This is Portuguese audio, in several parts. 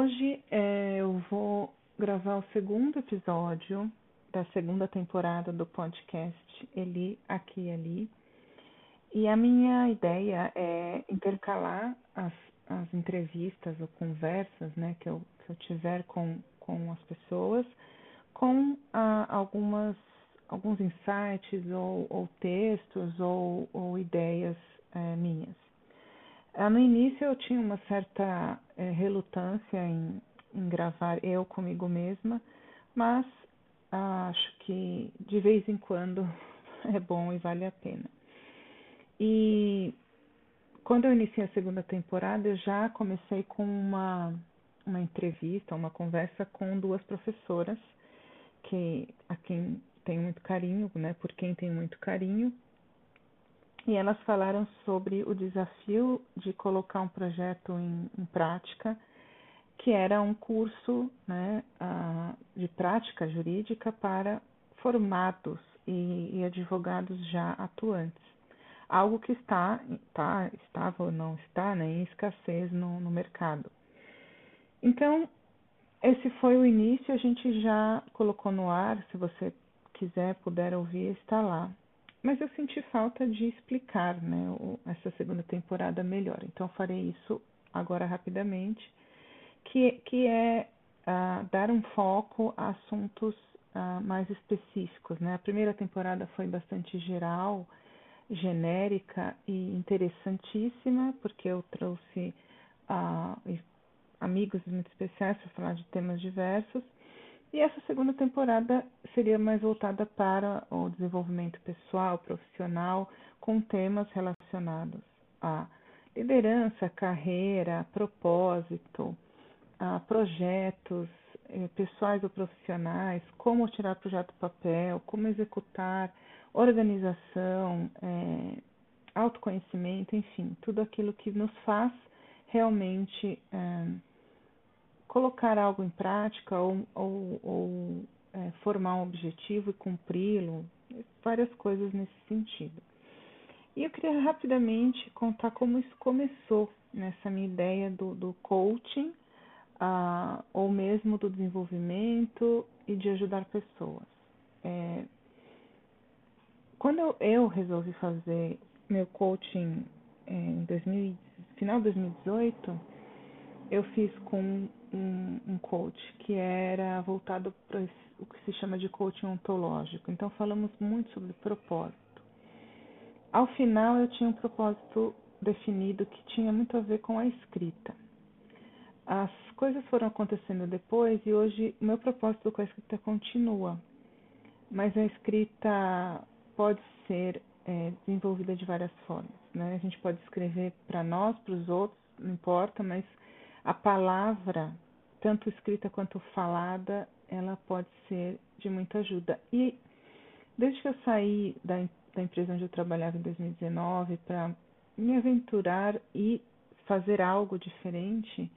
Hoje é, eu vou gravar o segundo episódio da segunda temporada do podcast Eli, Aqui e Ali. E a minha ideia é intercalar as, as entrevistas ou conversas né, que, eu, que eu tiver com, com as pessoas com ah, algumas, alguns insights ou, ou textos ou, ou ideias é, minhas. Ah, no início eu tinha uma certa é, relutância em, em gravar eu comigo mesma, mas acho que de vez em quando é bom e vale a pena. E quando eu iniciei a segunda temporada, eu já comecei com uma, uma entrevista, uma conversa com duas professoras que a quem tenho muito carinho, né, por quem tenho muito carinho, e elas falaram sobre o desafio de colocar um projeto em, em prática, que era um curso né, de prática jurídica para formados e, e, advogados já atuantes. Algo que está, tá, estava ou não está né, em escassez no, no mercado. Então, esse foi o início, a gente já colocou no ar, se você quiser, puder ouvir, está lá mas eu senti falta de explicar né, essa segunda temporada melhor. Então farei isso agora rapidamente, que, que é uh, dar um foco a assuntos uh, mais específicos. Né? A primeira temporada foi bastante geral, genérica e interessantíssima, porque eu trouxe uh, amigos muito especiais para falar de temas diversos. E essa segunda temporada seria mais voltada para o desenvolvimento pessoal, profissional, com temas relacionados a liderança, carreira, propósito, a projetos eh, pessoais ou profissionais, como tirar projeto do papel, como executar, organização, eh, autoconhecimento, enfim, tudo aquilo que nos faz realmente eh, colocar algo em prática ou, ou, ou é, formar um objetivo e cumpri-lo, várias coisas nesse sentido. E eu queria rapidamente contar como isso começou nessa minha ideia do, do coaching, uh, ou mesmo do desenvolvimento e de ajudar pessoas. É, quando eu, eu, resolvi fazer meu coaching é, em 2000, final de 2018, eu fiz com um, um coach que era voltado para o que se chama de coaching ontológico. Então falamos muito sobre propósito. Ao final eu tinha um propósito definido que tinha muito a ver com a escrita. As coisas foram acontecendo depois e hoje meu propósito com a escrita continua. Mas a escrita pode ser é, desenvolvida de várias formas. Né? A gente pode escrever para nós, para os outros, não importa, mas a palavra, tanto escrita quanto falada, ela pode ser de muita ajuda. E desde que eu saí da, da empresa onde eu trabalhava em 2019 para me aventurar e fazer algo diferente,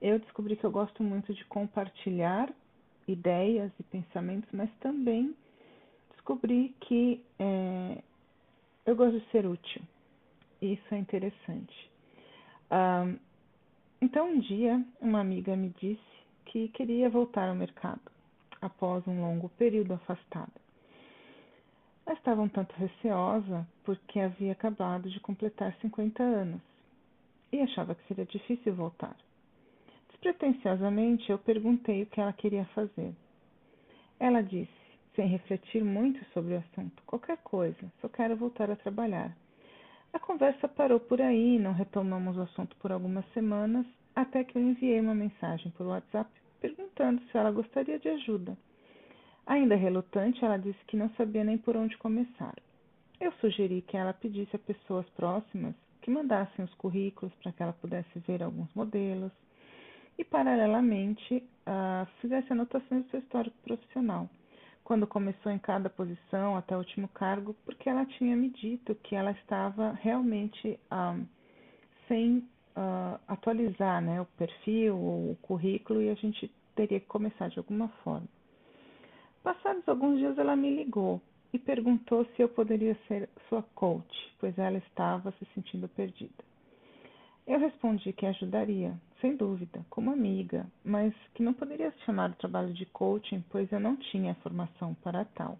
eu descobri que eu gosto muito de compartilhar ideias e pensamentos, mas também descobri que é, eu gosto de ser útil. Isso é interessante. Um, então, um dia, uma amiga me disse que queria voltar ao mercado após um longo período afastada. Ela estava um tanto receosa porque havia acabado de completar 50 anos e achava que seria difícil voltar. Despretensiosamente, eu perguntei o que ela queria fazer. Ela disse, sem refletir muito sobre o assunto, qualquer coisa, só quero voltar a trabalhar. A conversa parou por aí, não retomamos o assunto por algumas semanas, até que eu enviei uma mensagem por WhatsApp perguntando se ela gostaria de ajuda. Ainda relutante, ela disse que não sabia nem por onde começar. Eu sugeri que ela pedisse a pessoas próximas que mandassem os currículos para que ela pudesse ver alguns modelos e, paralelamente, uh, fizesse anotações do seu histórico profissional quando começou em cada posição até o último cargo, porque ela tinha me dito que ela estava realmente um, sem uh, atualizar né, o perfil o currículo e a gente teria que começar de alguma forma. Passados alguns dias, ela me ligou e perguntou se eu poderia ser sua coach, pois ela estava se sentindo perdida. Eu respondi que ajudaria, sem dúvida, como amiga, mas que não poderia chamar o trabalho de coaching, pois eu não tinha formação para tal.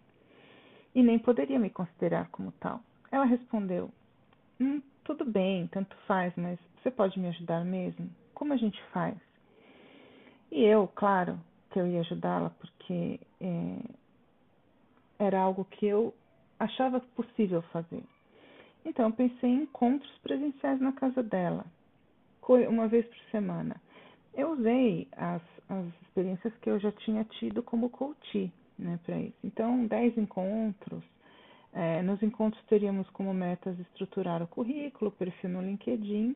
E nem poderia me considerar como tal. Ela respondeu: hum, Tudo bem, tanto faz, mas você pode me ajudar mesmo? Como a gente faz? E eu, claro, que eu ia ajudá-la, porque é, era algo que eu achava possível fazer. Então, eu pensei em encontros presenciais na casa dela, uma vez por semana. Eu usei as, as experiências que eu já tinha tido como coach né, para isso. Então, 10 encontros. É, nos encontros teríamos como metas estruturar o currículo, perfil no LinkedIn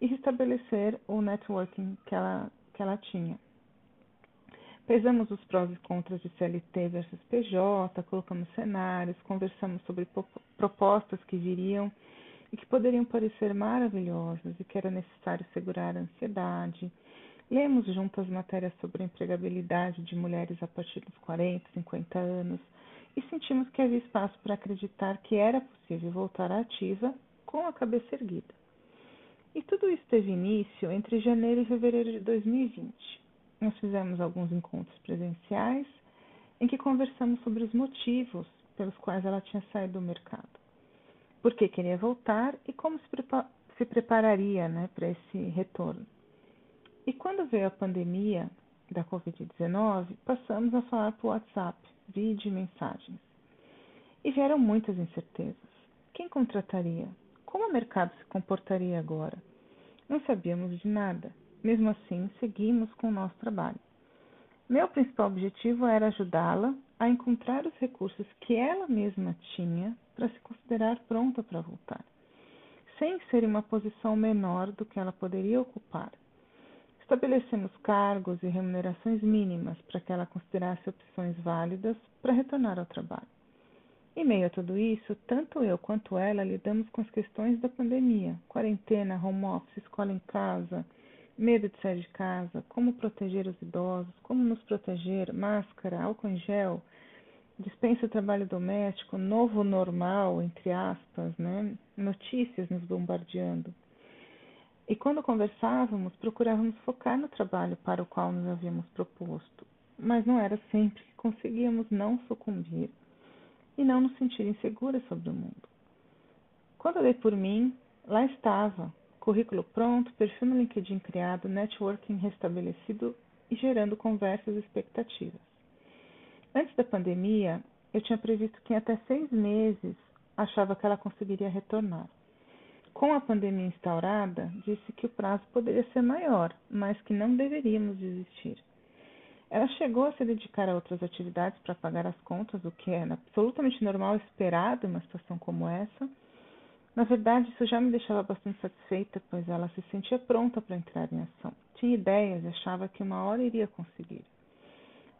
e restabelecer o networking que ela, que ela tinha. Pesamos os prós e contras de CLT versus PJ, colocamos cenários, conversamos sobre propostas que viriam e que poderiam parecer maravilhosas e que era necessário segurar a ansiedade. Lemos juntas matérias sobre a empregabilidade de mulheres a partir dos 40, 50 anos e sentimos que havia espaço para acreditar que era possível voltar à ativa com a cabeça erguida. E tudo isso teve início entre janeiro e fevereiro de 2020 nós fizemos alguns encontros presenciais em que conversamos sobre os motivos pelos quais ela tinha saído do mercado, por que queria voltar e como se, prepa se prepararia né, para esse retorno. E quando veio a pandemia da Covid-19, passamos a falar por WhatsApp, vídeo e mensagens. E vieram muitas incertezas. Quem contrataria? Como o mercado se comportaria agora? Não sabíamos de nada. Mesmo assim, seguimos com o nosso trabalho. Meu principal objetivo era ajudá-la a encontrar os recursos que ela mesma tinha para se considerar pronta para voltar, sem ser em uma posição menor do que ela poderia ocupar. Estabelecemos cargos e remunerações mínimas para que ela considerasse opções válidas para retornar ao trabalho. Em meio a tudo isso, tanto eu quanto ela lidamos com as questões da pandemia, quarentena, home office, escola em casa, medo de sair de casa, como proteger os idosos, como nos proteger, máscara, álcool em gel, dispensa trabalho doméstico, novo normal, entre aspas, né? notícias nos bombardeando. E quando conversávamos, procurávamos focar no trabalho para o qual nos havíamos proposto, mas não era sempre que conseguíamos não sucumbir e não nos sentir inseguras sobre o mundo. Quando eu dei por mim, lá estava, currículo pronto, perfil no LinkedIn criado, networking restabelecido e gerando conversas e expectativas. Antes da pandemia, eu tinha previsto que em até seis meses achava que ela conseguiria retornar. Com a pandemia instaurada, disse que o prazo poderia ser maior, mas que não deveríamos desistir. Ela chegou a se dedicar a outras atividades para pagar as contas, o que é absolutamente normal esperado em uma situação como essa na verdade, isso já me deixava bastante satisfeita, pois ela se sentia pronta para entrar em ação. Tinha ideias e achava que uma hora iria conseguir.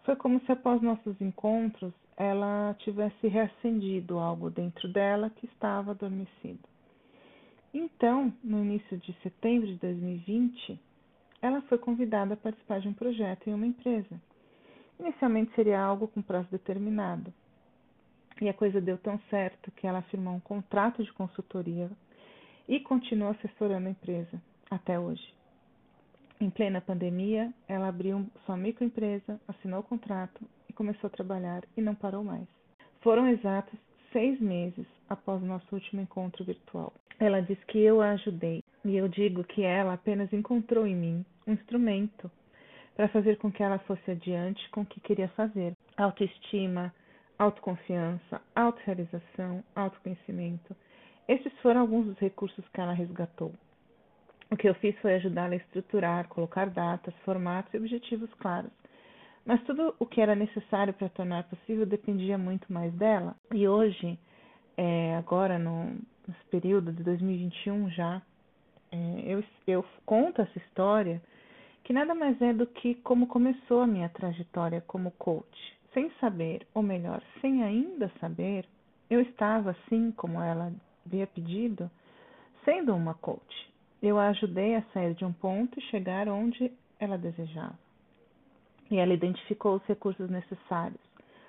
Foi como se após nossos encontros ela tivesse reacendido algo dentro dela que estava adormecido. Então, no início de setembro de 2020, ela foi convidada a participar de um projeto em uma empresa. Inicialmente seria algo com prazo determinado, e a coisa deu tão certo que ela firmou um contrato de consultoria e continua assessorando a empresa até hoje. Em plena pandemia, ela abriu sua microempresa, assinou o contrato e começou a trabalhar e não parou mais. Foram exatos seis meses após o nosso último encontro virtual. Ela diz que eu a ajudei e eu digo que ela apenas encontrou em mim um instrumento para fazer com que ela fosse adiante com o que queria fazer. Autoestima, autoconfiança, autorrealização, autoconhecimento. Esses foram alguns dos recursos que ela resgatou. O que eu fiz foi ajudá-la a estruturar, colocar datas, formatos e objetivos claros. Mas tudo o que era necessário para tornar possível dependia muito mais dela. E hoje, é, agora no, nesse período de 2021 já, é, eu, eu conto essa história que nada mais é do que como começou a minha trajetória como coach sem saber, ou melhor, sem ainda saber, eu estava, assim como ela havia pedido, sendo uma coach. Eu a ajudei a sair de um ponto e chegar onde ela desejava. E ela identificou os recursos necessários,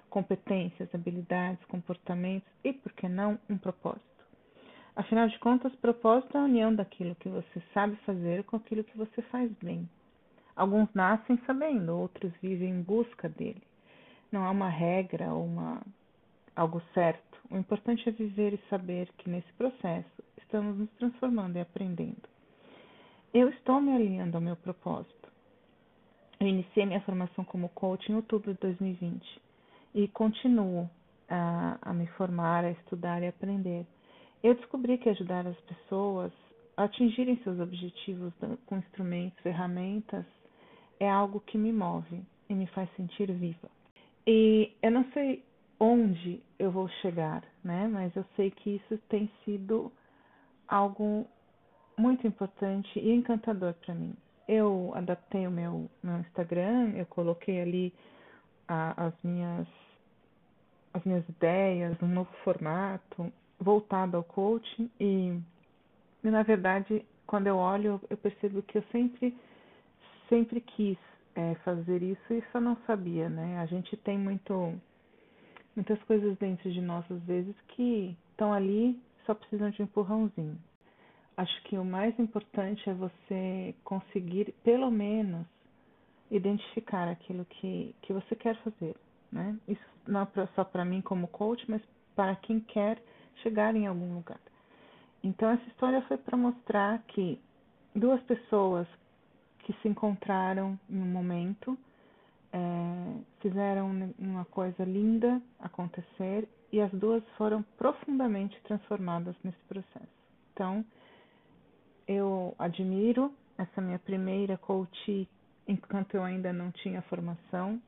competências, habilidades, comportamentos e, por que não, um propósito. Afinal de contas, propósito é a união daquilo que você sabe fazer com aquilo que você faz bem. Alguns nascem sabendo, outros vivem em busca dele. Não há uma regra ou uma algo certo. O importante é viver e saber que nesse processo estamos nos transformando e aprendendo. Eu estou me alinhando ao meu propósito. Eu iniciei minha formação como coach em outubro de 2020 e continuo a, a me formar, a estudar e aprender. Eu descobri que ajudar as pessoas a atingirem seus objetivos com instrumentos, ferramentas, é algo que me move e me faz sentir viva. E eu não sei onde eu vou chegar, né? Mas eu sei que isso tem sido algo muito importante e encantador para mim. Eu adaptei o meu, meu Instagram, eu coloquei ali a, as minhas as minhas ideias, um novo formato voltado ao coaching e, e na verdade quando eu olho eu percebo que eu sempre sempre quis é, fazer isso e só não sabia, né? A gente tem muito muitas coisas dentro de nós às vezes que estão ali só precisam de um empurrãozinho. Acho que o mais importante é você conseguir pelo menos identificar aquilo que, que você quer fazer, né? Isso não é só para mim como coach, mas para quem quer chegar em algum lugar. Então essa história foi para mostrar que duas pessoas que se encontraram em um momento é, fizeram uma coisa linda acontecer e as duas foram profundamente transformadas nesse processo. Então eu admiro essa minha primeira coach enquanto eu ainda não tinha formação.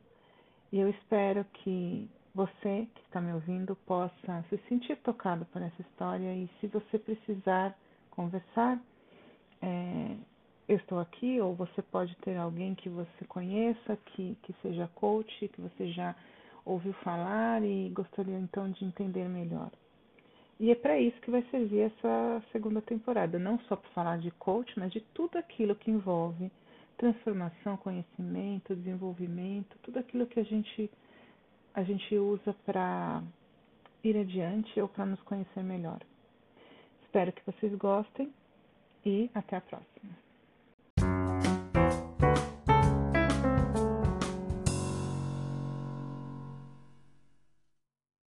E eu espero que você que está me ouvindo possa se sentir tocado por essa história. E se você precisar conversar, é, eu estou aqui, ou você pode ter alguém que você conheça, que, que seja coach, que você já ouviu falar e gostaria então de entender melhor. E é para isso que vai servir essa segunda temporada, não só para falar de coach, mas de tudo aquilo que envolve transformação, conhecimento, desenvolvimento, tudo aquilo que a gente a gente usa para ir adiante ou para nos conhecer melhor. Espero que vocês gostem e até a próxima.